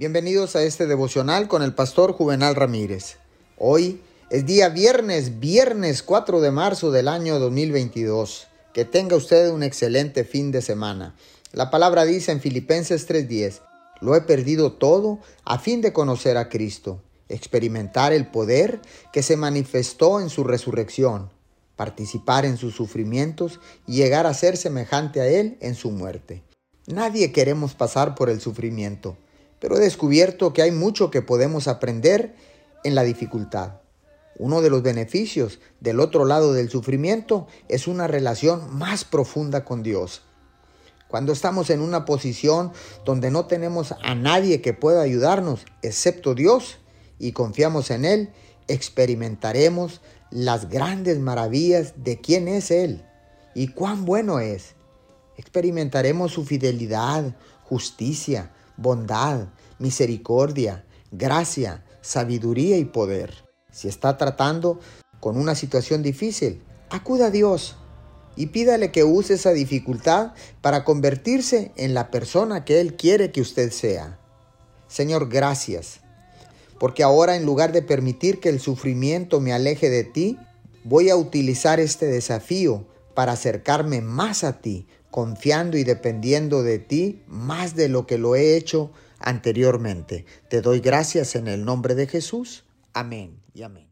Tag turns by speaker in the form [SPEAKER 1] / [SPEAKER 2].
[SPEAKER 1] Bienvenidos a este devocional con el pastor Juvenal Ramírez. Hoy es día viernes, viernes 4 de marzo del año 2022. Que tenga usted un excelente fin de semana. La palabra dice en Filipenses 3:10, lo he perdido todo a fin de conocer a Cristo, experimentar el poder que se manifestó en su resurrección, participar en sus sufrimientos y llegar a ser semejante a Él en su muerte. Nadie queremos pasar por el sufrimiento pero he descubierto que hay mucho que podemos aprender en la dificultad. Uno de los beneficios del otro lado del sufrimiento es una relación más profunda con Dios. Cuando estamos en una posición donde no tenemos a nadie que pueda ayudarnos excepto Dios y confiamos en Él, experimentaremos las grandes maravillas de quién es Él y cuán bueno es. Experimentaremos su fidelidad, justicia, bondad, misericordia, gracia, sabiduría y poder. Si está tratando con una situación difícil, acuda a Dios y pídale que use esa dificultad para convertirse en la persona que Él quiere que usted sea. Señor, gracias, porque ahora en lugar de permitir que el sufrimiento me aleje de ti, voy a utilizar este desafío para acercarme más a ti, confiando y dependiendo de ti más de lo que lo he hecho anteriormente. Te doy gracias en el nombre de Jesús. Amén y amén.